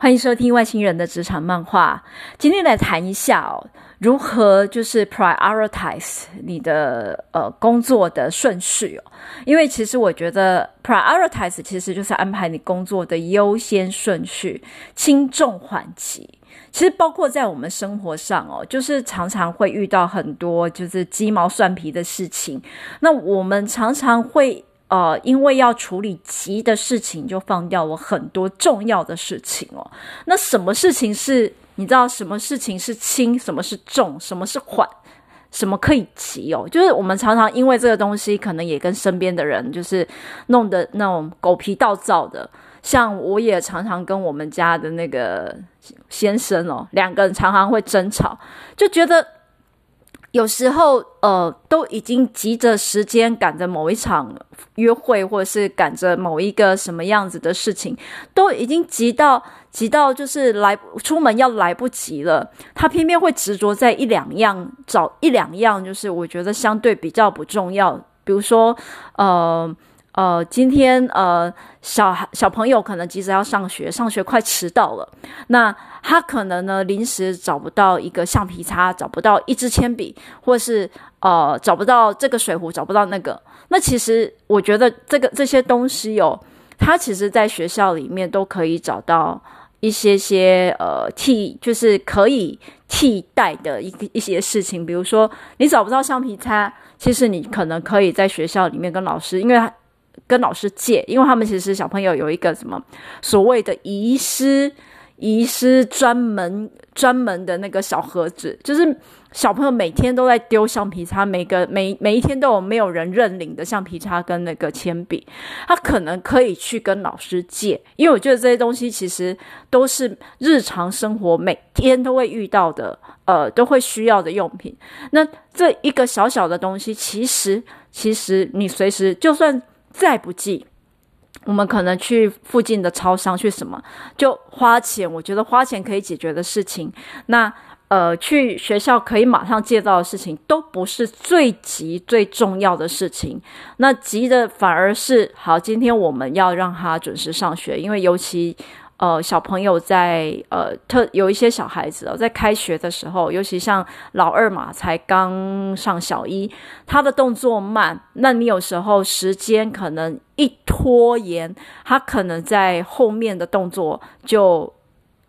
欢迎收听外星人的职场漫画。今天来谈一下哦，如何就是 prioritize 你的呃工作的顺序哦。因为其实我觉得 prioritize 其实就是安排你工作的优先顺序，轻重缓急。其实包括在我们生活上哦，就是常常会遇到很多就是鸡毛蒜皮的事情。那我们常常会。呃，因为要处理急的事情，就放掉了很多重要的事情哦。那什么事情是你知道？什么事情是轻？什么是重？什么是缓？什么可以急哦？就是我们常常因为这个东西，可能也跟身边的人就是弄得那种狗皮倒灶的。像我也常常跟我们家的那个先生哦，两个人常常会争吵，就觉得。有时候，呃，都已经急着时间赶着某一场约会，或者是赶着某一个什么样子的事情，都已经急到急到就是来出门要来不及了。他偏偏会执着在一两样，找一两样，就是我觉得相对比较不重要。比如说，呃。呃，今天呃，小孩小朋友可能急着要上学，上学快迟到了。那他可能呢，临时找不到一个橡皮擦，找不到一支铅笔，或是呃，找不到这个水壶，找不到那个。那其实我觉得这个这些东西哦，他其实在学校里面都可以找到一些些呃替，就是可以替代的一一些事情。比如说，你找不到橡皮擦，其实你可能可以在学校里面跟老师，因为。跟老师借，因为他们其实小朋友有一个什么所谓的遗失、遗失专门专门的那个小盒子，就是小朋友每天都在丢橡皮擦，每个每每一天都有没有人认领的橡皮擦跟那个铅笔，他可能可以去跟老师借，因为我觉得这些东西其实都是日常生活每天都会遇到的，呃，都会需要的用品。那这一个小小的东西，其实其实你随时就算。再不济，我们可能去附近的超商去什么，就花钱。我觉得花钱可以解决的事情，那呃，去学校可以马上借到的事情，都不是最急最重要的事情。那急的反而是好，今天我们要让他准时上学，因为尤其。呃，小朋友在呃特有一些小孩子哦，在开学的时候，尤其像老二嘛，才刚上小一，他的动作慢，那你有时候时间可能一拖延，他可能在后面的动作就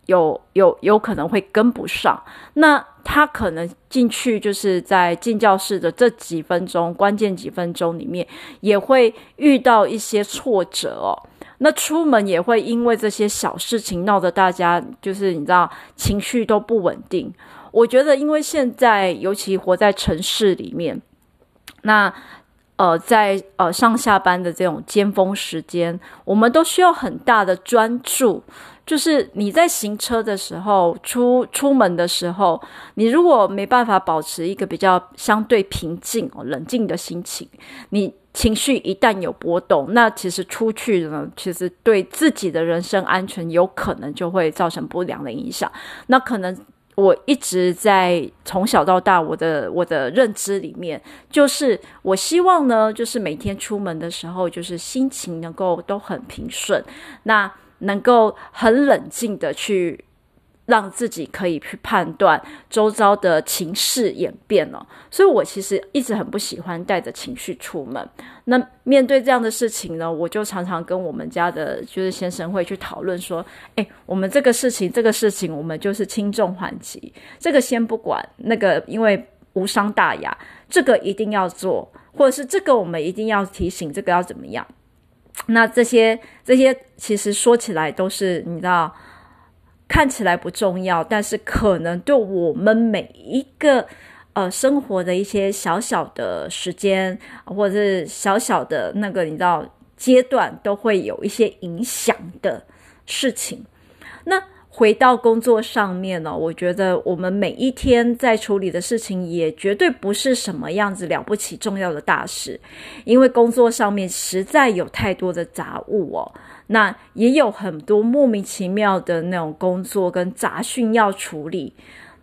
有有有可能会跟不上，那他可能进去就是在进教室的这几分钟，关键几分钟里面，也会遇到一些挫折哦。那出门也会因为这些小事情闹得大家就是你知道情绪都不稳定。我觉得，因为现在尤其活在城市里面，那呃在呃上下班的这种尖峰时间，我们都需要很大的专注。就是你在行车的时候，出出门的时候，你如果没办法保持一个比较相对平静、冷静的心情，你。情绪一旦有波动，那其实出去呢，其实对自己的人身安全有可能就会造成不良的影响。那可能我一直在从小到大，我的我的认知里面，就是我希望呢，就是每天出门的时候，就是心情能够都很平顺，那能够很冷静的去。让自己可以去判断周遭的情势演变了，所以我其实一直很不喜欢带着情绪出门。那面对这样的事情呢，我就常常跟我们家的就是先生会去讨论说：“诶，我们这个事情，这个事情，我们就是轻重缓急，这个先不管，那个因为无伤大雅，这个一定要做，或者是这个我们一定要提醒，这个要怎么样？那这些这些其实说起来都是你知道。”看起来不重要，但是可能对我们每一个呃生活的一些小小的时间，或者是小小的那个你知道阶段，都会有一些影响的事情。那回到工作上面呢，我觉得我们每一天在处理的事情，也绝对不是什么样子了不起重要的大事，因为工作上面实在有太多的杂物哦。那也有很多莫名其妙的那种工作跟杂讯要处理。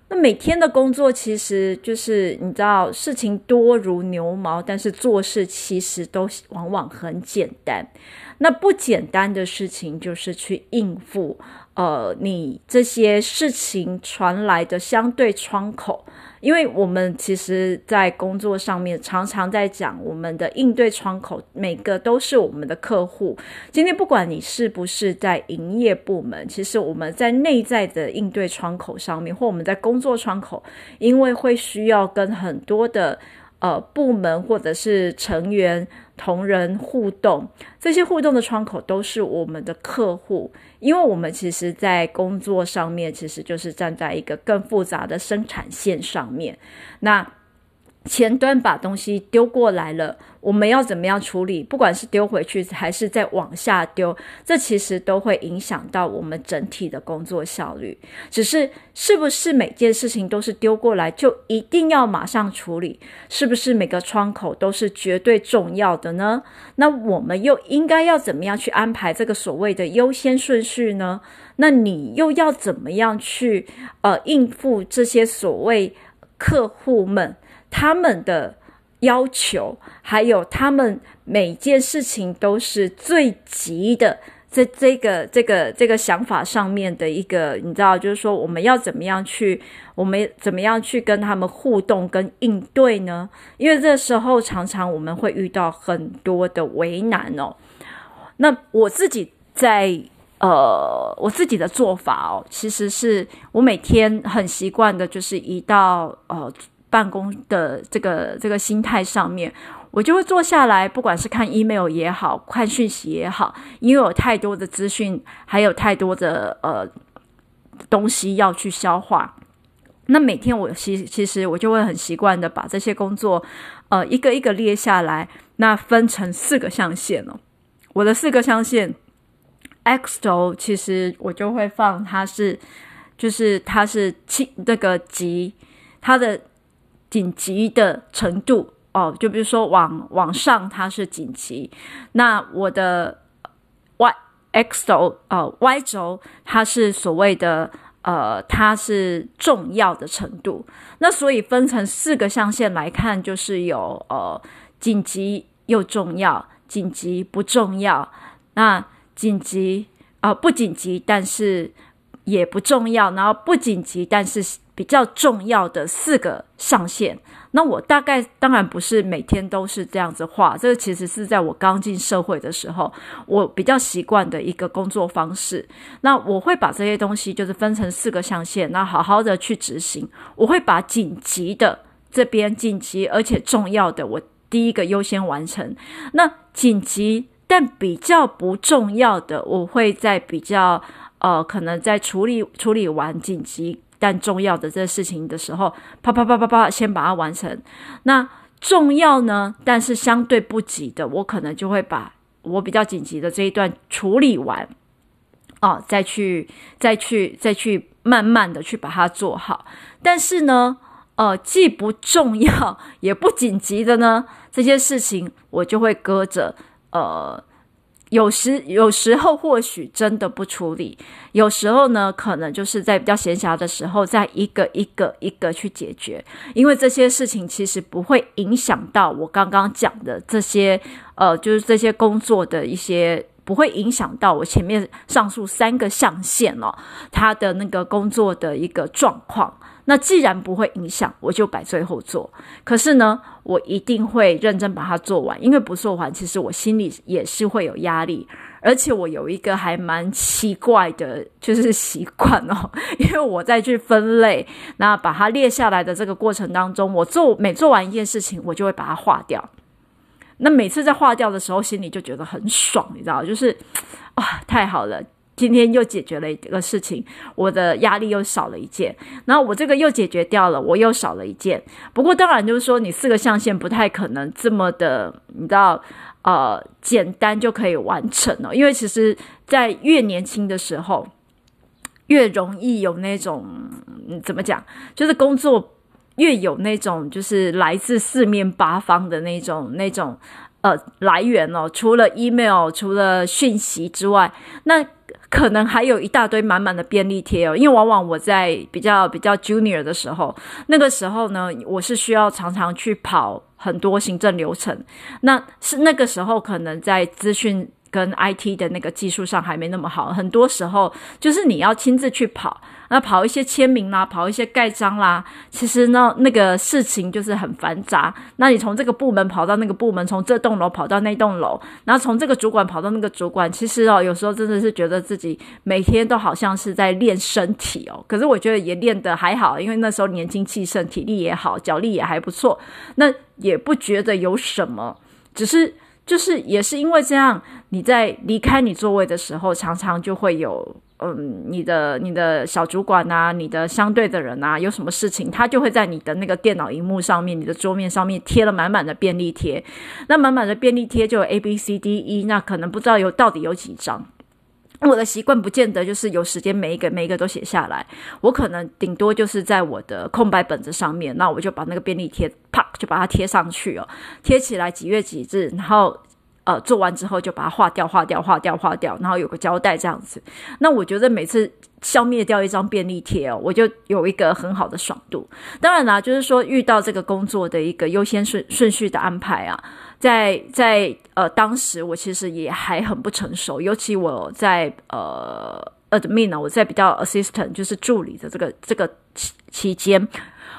那每天的工作其实就是你知道，事情多如牛毛，但是做事其实都往往很简单。那不简单的事情就是去应付呃，你这些事情传来的相对窗口。因为我们其实，在工作上面常常在讲我们的应对窗口，每个都是我们的客户。今天不管你是不是在营业部门，其实我们在内在的应对窗口上面，或我们在工作窗口，因为会需要跟很多的。呃，部门或者是成员、同仁互动，这些互动的窗口都是我们的客户，因为我们其实，在工作上面，其实就是站在一个更复杂的生产线上面，那。前端把东西丢过来了，我们要怎么样处理？不管是丢回去还是再往下丢，这其实都会影响到我们整体的工作效率。只是是不是每件事情都是丢过来就一定要马上处理？是不是每个窗口都是绝对重要的呢？那我们又应该要怎么样去安排这个所谓的优先顺序呢？那你又要怎么样去呃应付这些所谓客户们？他们的要求，还有他们每件事情都是最急的，在这个这个这个想法上面的一个，你知道，就是说我们要怎么样去，我们怎么样去跟他们互动跟应对呢？因为这时候常常我们会遇到很多的为难哦。那我自己在呃，我自己的做法哦，其实是我每天很习惯的，就是一到呃。办公的这个这个心态上面，我就会坐下来，不管是看 email 也好，看讯息也好，因为有太多的资讯，还有太多的呃东西要去消化。那每天我其其实我就会很习惯的把这些工作呃一个一个列下来，那分成四个象限哦。我的四个象限，X 轴其实我就会放它是，就是它是轻那个急，它的。紧急的程度哦，就比如说往往上它是紧急，那我的 Y X 轴呃 Y 轴它是所谓的呃它是重要的程度，那所以分成四个象限来看，就是有呃紧急又重要，紧急不重要，那紧急啊、不紧急，但是也不重要，然后不紧急但是。比较重要的四个象限，那我大概当然不是每天都是这样子画，这个其实是在我刚进社会的时候，我比较习惯的一个工作方式。那我会把这些东西就是分成四个象限，那好好的去执行。我会把紧急的这边紧急而且重要的，我第一个优先完成。那紧急但比较不重要的，我会在比较呃，可能在处理处理完紧急。但重要的这事情的时候，啪啪啪啪啪，先把它完成。那重要呢，但是相对不急的，我可能就会把我比较紧急的这一段处理完，哦，再去再去再去慢慢的去把它做好。但是呢，呃，既不重要也不紧急的呢，这些事情我就会搁着，呃。有时有时候或许真的不处理，有时候呢，可能就是在比较闲暇的时候，再一个一个一个去解决，因为这些事情其实不会影响到我刚刚讲的这些，呃，就是这些工作的一些，不会影响到我前面上述三个象限哦，他的那个工作的一个状况。那既然不会影响，我就摆最后做。可是呢，我一定会认真把它做完，因为不做完，其实我心里也是会有压力。而且我有一个还蛮奇怪的，就是 习惯哦，因为我在去分类，那把它列下来的这个过程当中，我做每做完一件事情，我就会把它划掉。那每次在划掉的时候，心里就觉得很爽，你知道，就是啊，太好了。今天又解决了一个事情，我的压力又少了一件。然后我这个又解决掉了，我又少了一件。不过当然就是说，你四个象限不太可能这么的，你知道，呃，简单就可以完成了。因为其实，在越年轻的时候，越容易有那种，怎么讲，就是工作越有那种，就是来自四面八方的那种那种呃来源哦。除了 email，除了讯息之外，那可能还有一大堆满满的便利贴哦，因为往往我在比较比较 junior 的时候，那个时候呢，我是需要常常去跑很多行政流程，那是那个时候可能在资讯。跟 IT 的那个技术上还没那么好，很多时候就是你要亲自去跑，那跑一些签名啦，跑一些盖章啦，其实呢那个事情就是很繁杂。那你从这个部门跑到那个部门，从这栋楼跑到那栋楼，然后从这个主管跑到那个主管，其实哦有时候真的是觉得自己每天都好像是在练身体哦。可是我觉得也练得还好，因为那时候年轻气盛，体力也好，脚力也还不错，那也不觉得有什么，只是。就是也是因为这样，你在离开你座位的时候，常常就会有，嗯，你的你的小主管啊，你的相对的人啊，有什么事情，他就会在你的那个电脑荧幕上面，你的桌面上面贴了满满的便利贴。那满满的便利贴就 A B C D E，那可能不知道有到底有几张。我的习惯不见得就是有时间每一个每一个都写下来，我可能顶多就是在我的空白本子上面，那我就把那个便利贴啪就把它贴上去哦，贴起来几月几日，然后呃做完之后就把它划掉划掉划掉划掉，然后有个交代这样子。那我觉得每次消灭掉一张便利贴哦，我就有一个很好的爽度。当然啦，就是说遇到这个工作的一个优先顺顺序的安排啊。在在呃，当时我其实也还很不成熟，尤其我在呃 admin 呢，我在比较 assistant 就是助理的这个这个期期间，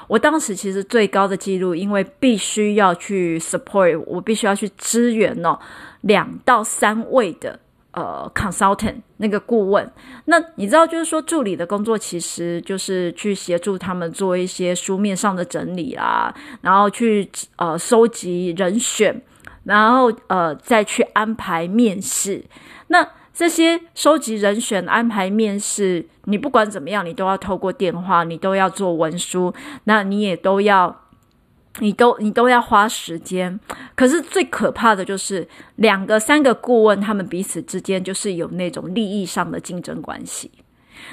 我当时其实最高的记录，因为必须要去 support，我必须要去支援哦，两到三位的。呃，consultant 那个顾问，那你知道，就是说助理的工作其实就是去协助他们做一些书面上的整理啦，然后去呃收集人选，然后呃再去安排面试。那这些收集人选、安排面试，你不管怎么样，你都要透过电话，你都要做文书，那你也都要。你都你都要花时间，可是最可怕的就是两个三个顾问，他们彼此之间就是有那种利益上的竞争关系。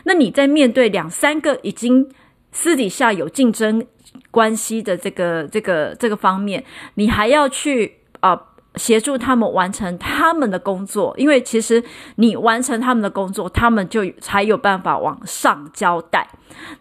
那你在面对两三个已经私底下有竞争关系的这个这个这个方面，你还要去啊、呃、协助他们完成他们的工作，因为其实你完成他们的工作，他们就才有办法往上交代。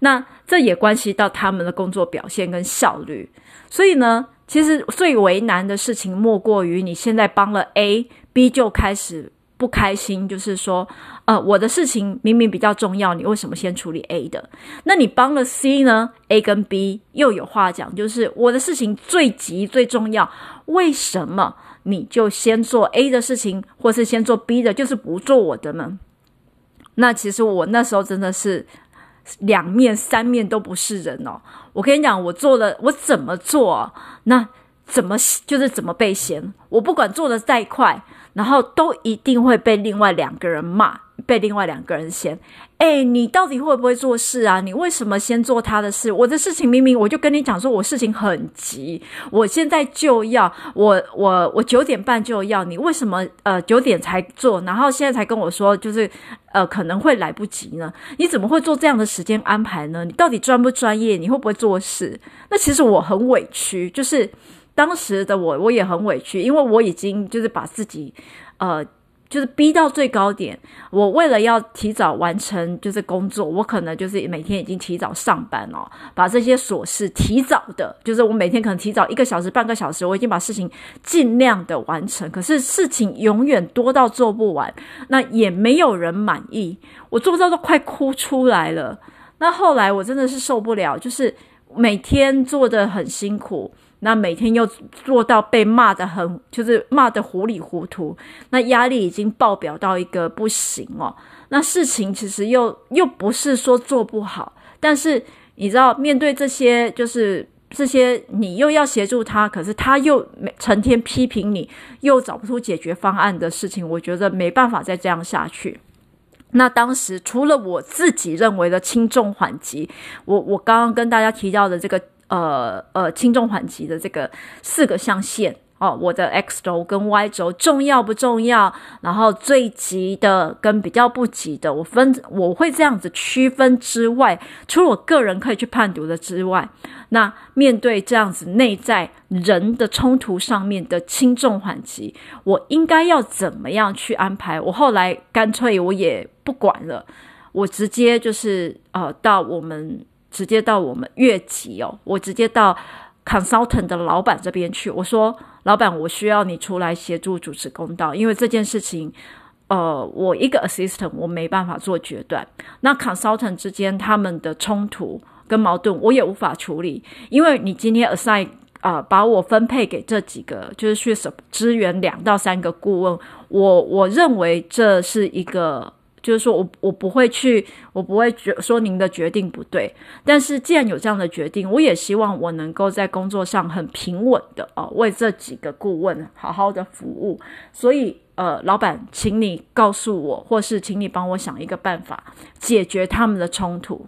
那这也关系到他们的工作表现跟效率。所以呢，其实最为难的事情莫过于你现在帮了 A，B 就开始不开心，就是说，呃，我的事情明明比较重要，你为什么先处理 A 的？那你帮了 C 呢？A 跟 B 又有话讲，就是我的事情最急最重要，为什么你就先做 A 的事情，或是先做 B 的，就是不做我的呢？那其实我那时候真的是。两面三面都不是人哦！我跟你讲，我做了，我怎么做，那怎么就是怎么被嫌。我不管做的再快，然后都一定会被另外两个人骂。被另外两个人嫌，哎，你到底会不会做事啊？你为什么先做他的事？我的事情明明我就跟你讲说，我事情很急，我现在就要，我我我九点半就要，你为什么呃九点才做？然后现在才跟我说，就是呃可能会来不及呢？你怎么会做这样的时间安排呢？你到底专不专业？你会不会做事？那其实我很委屈，就是当时的我我也很委屈，因为我已经就是把自己呃。就是逼到最高点，我为了要提早完成就是工作，我可能就是每天已经提早上班哦，把这些琐事提早的，就是我每天可能提早一个小时、半个小时，我已经把事情尽量的完成。可是事情永远多到做不完，那也没有人满意，我做不到都快哭出来了。那后来我真的是受不了，就是每天做得很辛苦。那每天又做到被骂得很，就是骂得糊里糊涂，那压力已经爆表到一个不行哦。那事情其实又又不是说做不好，但是你知道，面对这些就是这些，你又要协助他，可是他又成天批评你，又找不出解决方案的事情，我觉得没办法再这样下去。那当时除了我自己认为的轻重缓急，我我刚刚跟大家提到的这个。呃呃，轻重缓急的这个四个象限哦，我的 X 轴跟 Y 轴重要不重要？然后最急的跟比较不急的，我分我会这样子区分之外，除了我个人可以去判读的之外，那面对这样子内在人的冲突上面的轻重缓急，我应该要怎么样去安排？我后来干脆我也不管了，我直接就是呃到我们。直接到我们越级哦，我直接到 consultant 的老板这边去，我说：“老板，我需要你出来协助主持公道，因为这件事情，呃，我一个 assistant 我没办法做决断。那 consultant 之间他们的冲突跟矛盾，我也无法处理，因为你今天 assign 啊、把我分配给这几个，就是去支援两到三个顾问，我我认为这是一个。”就是说我我不会去，我不会觉说您的决定不对。但是既然有这样的决定，我也希望我能够在工作上很平稳的哦，为这几个顾问好好的服务。所以呃，老板，请你告诉我，或是请你帮我想一个办法，解决他们的冲突。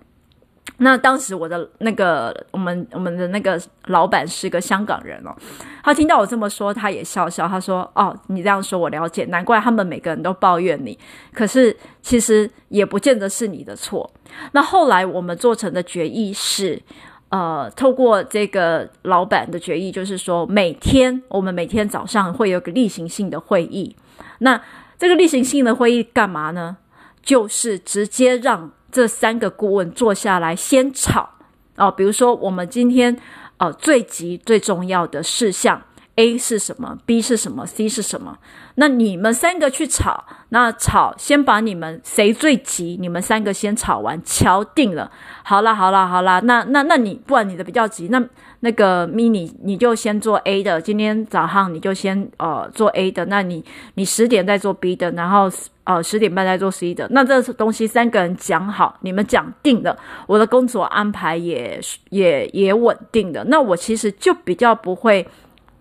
那当时我的那个我们我们的那个老板是个香港人哦，他听到我这么说，他也笑笑，他说：“哦，你这样说我了解，难怪他们每个人都抱怨你。可是其实也不见得是你的错。”那后来我们做成的决议是，呃，透过这个老板的决议，就是说每天我们每天早上会有个例行性的会议。那这个例行性的会议干嘛呢？就是直接让。这三个顾问坐下来先吵哦，比如说我们今天呃最急最重要的事项 A 是什么，B 是什么，C 是什么？那你们三个去吵，那吵先把你们谁最急，你们三个先吵完，敲定了。好啦好啦好啦，那那那你不管你的比较急，那那个 mini 你就先做 A 的，今天早上你就先呃做 A 的，那你你十点再做 B 的，然后。呃，十点半再做 C 的，那这东西三个人讲好，你们讲定了，我的工作安排也也也稳定的，那我其实就比较不会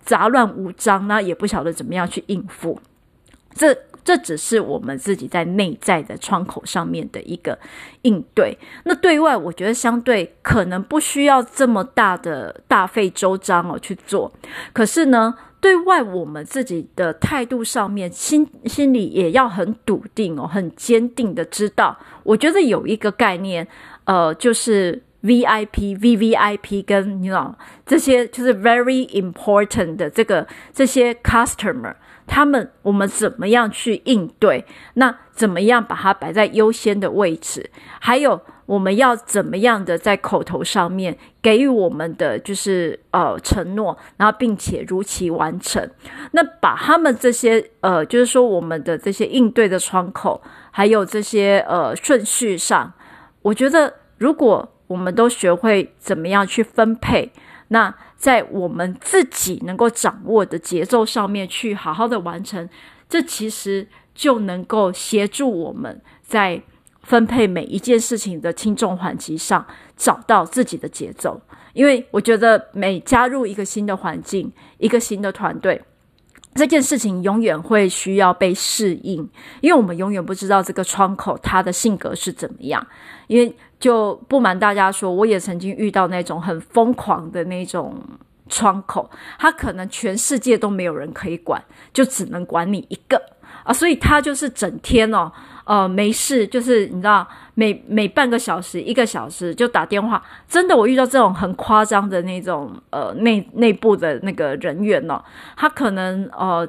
杂乱无章，那也不晓得怎么样去应付。这这只是我们自己在内在的窗口上面的一个应对。那对外，我觉得相对可能不需要这么大的大费周章哦去做，可是呢。对外，我们自己的态度上面，心心里也要很笃定哦，很坚定的知道。我觉得有一个概念，呃，就是 VIP、VVIP 跟你知道这些，就是 very important 的这个这些 customer，他们我们怎么样去应对？那怎么样把它摆在优先的位置？还有。我们要怎么样的在口头上面给予我们的就是呃承诺，然后并且如期完成。那把他们这些呃，就是说我们的这些应对的窗口，还有这些呃顺序上，我觉得如果我们都学会怎么样去分配，那在我们自己能够掌握的节奏上面去好好的完成，这其实就能够协助我们在。分配每一件事情的轻重缓急上，找到自己的节奏。因为我觉得每加入一个新的环境，一个新的团队，这件事情永远会需要被适应。因为我们永远不知道这个窗口他的性格是怎么样。因为就不瞒大家说，我也曾经遇到那种很疯狂的那种窗口，他可能全世界都没有人可以管，就只能管你一个啊，所以他就是整天哦。呃，没事，就是你知道，每每半个小时、一个小时就打电话。真的，我遇到这种很夸张的那种呃内内部的那个人员哦，他可能呃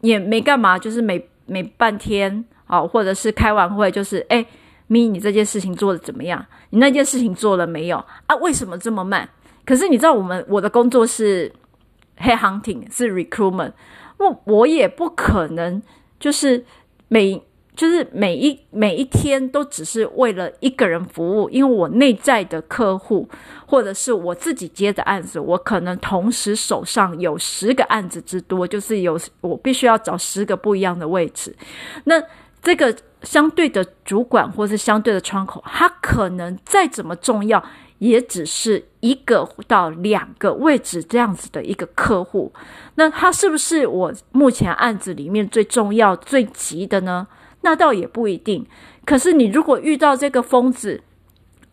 也没干嘛，就是每每半天啊、呃，或者是开完会就是哎，咪，你这件事情做得怎么样？你那件事情做了没有啊？为什么这么慢？可是你知道，我们我的工作是 h e a hunting，是 recruitment，我我也不可能就是每。就是每一每一天都只是为了一个人服务，因为我内在的客户或者是我自己接的案子，我可能同时手上有十个案子之多，就是有我必须要找十个不一样的位置。那这个相对的主管或是相对的窗口，他可能再怎么重要，也只是一个到两个位置这样子的一个客户。那他是不是我目前案子里面最重要、最急的呢？那倒也不一定，可是你如果遇到这个疯子，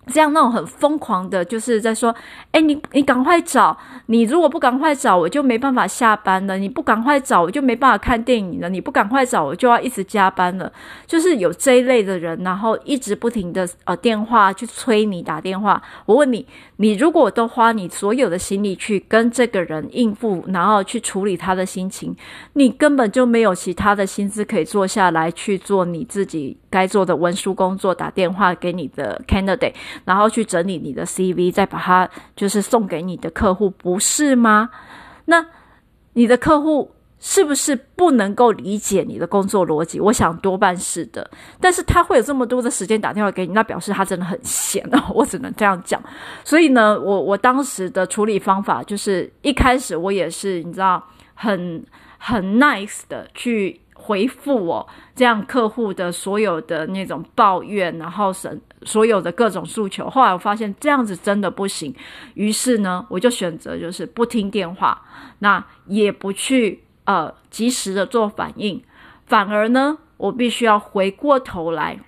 这样那种很疯狂的，就是在说，哎，你你赶快找，你如果不赶快找，我就没办法下班了；你不赶快找，我就没办法看电影了；你不赶快找，我就要一直加班了。就是有这一类的人，然后一直不停的呃电话去催你打电话。我问你，你如果都花你所有的心力去跟这个人应付，然后去处理他的心情，你根本就没有其他的心思可以坐下来去做你自己该做的文书工作，打电话给你的 candidate。然后去整理你的 CV，再把它就是送给你的客户，不是吗？那你的客户。是不是不能够理解你的工作逻辑？我想多半是的，但是他会有这么多的时间打电话给你，那表示他真的很闲哦，我只能这样讲。所以呢，我我当时的处理方法就是一开始我也是你知道很很 nice 的去回复我这样客户的所有的那种抱怨，然后是所有的各种诉求。后来我发现这样子真的不行，于是呢，我就选择就是不听电话，那也不去。呃，及时的做反应，反而呢，我必须要回过头来，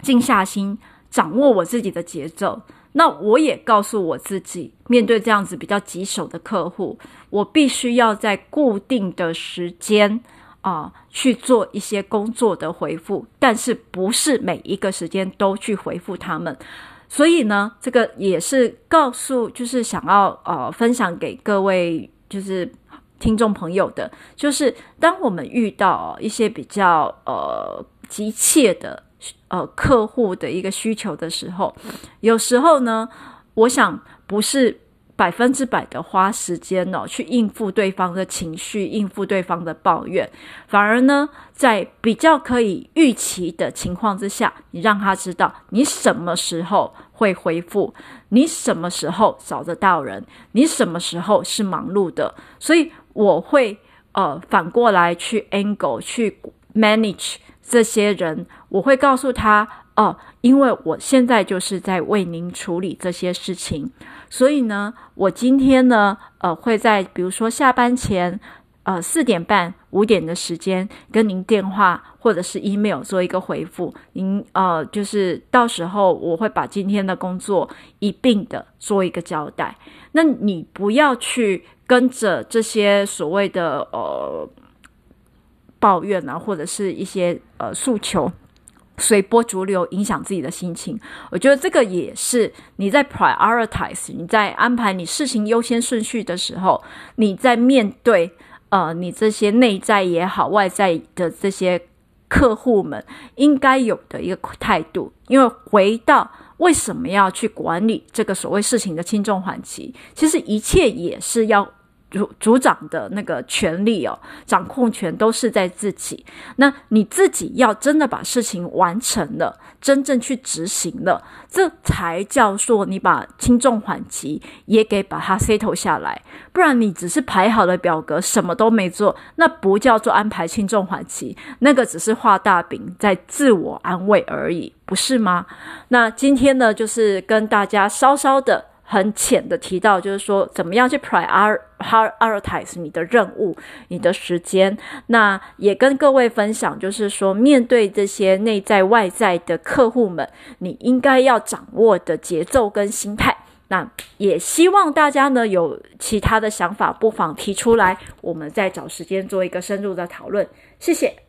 静下心，掌握我自己的节奏。那我也告诉我自己，面对这样子比较棘手的客户，我必须要在固定的时间啊，去做一些工作的回复，但是不是每一个时间都去回复他们。所以呢，这个也是告诉，就是想要呃分享给各位，就是。听众朋友的，就是当我们遇到一些比较呃急切的呃客户的一个需求的时候，有时候呢，我想不是百分之百的花时间哦去应付对方的情绪，应付对方的抱怨，反而呢，在比较可以预期的情况之下，你让他知道你什么时候会回复，你什么时候找得到人，你什么时候是忙碌的，所以。我会呃反过来去 angle 去 manage 这些人，我会告诉他哦、呃，因为我现在就是在为您处理这些事情，所以呢，我今天呢呃会在比如说下班前呃四点半五点的时间跟您电话或者是 email 做一个回复，您呃就是到时候我会把今天的工作一并的做一个交代，那你不要去。跟着这些所谓的呃抱怨啊，或者是一些呃诉求，随波逐流，影响自己的心情。我觉得这个也是你在 prioritize，你在安排你事情优先顺序的时候，你在面对呃你这些内在也好，外在的这些客户们应该有的一个态度。因为回到。为什么要去管理这个所谓事情的轻重缓急？其实一切也是要组组长的那个权利哦，掌控权都是在自己。那你自己要真的把事情完成了，真正去执行了，这才叫做你把轻重缓急也给把它 settle 下来。不然你只是排好了表格，什么都没做，那不叫做安排轻重缓急，那个只是画大饼，在自我安慰而已。不是吗？那今天呢，就是跟大家稍稍的、很浅的提到，就是说怎么样去 prioritize 你的任务、你的时间。那也跟各位分享，就是说面对这些内在外在的客户们，你应该要掌握的节奏跟心态。那也希望大家呢有其他的想法，不妨提出来，我们再找时间做一个深入的讨论。谢谢。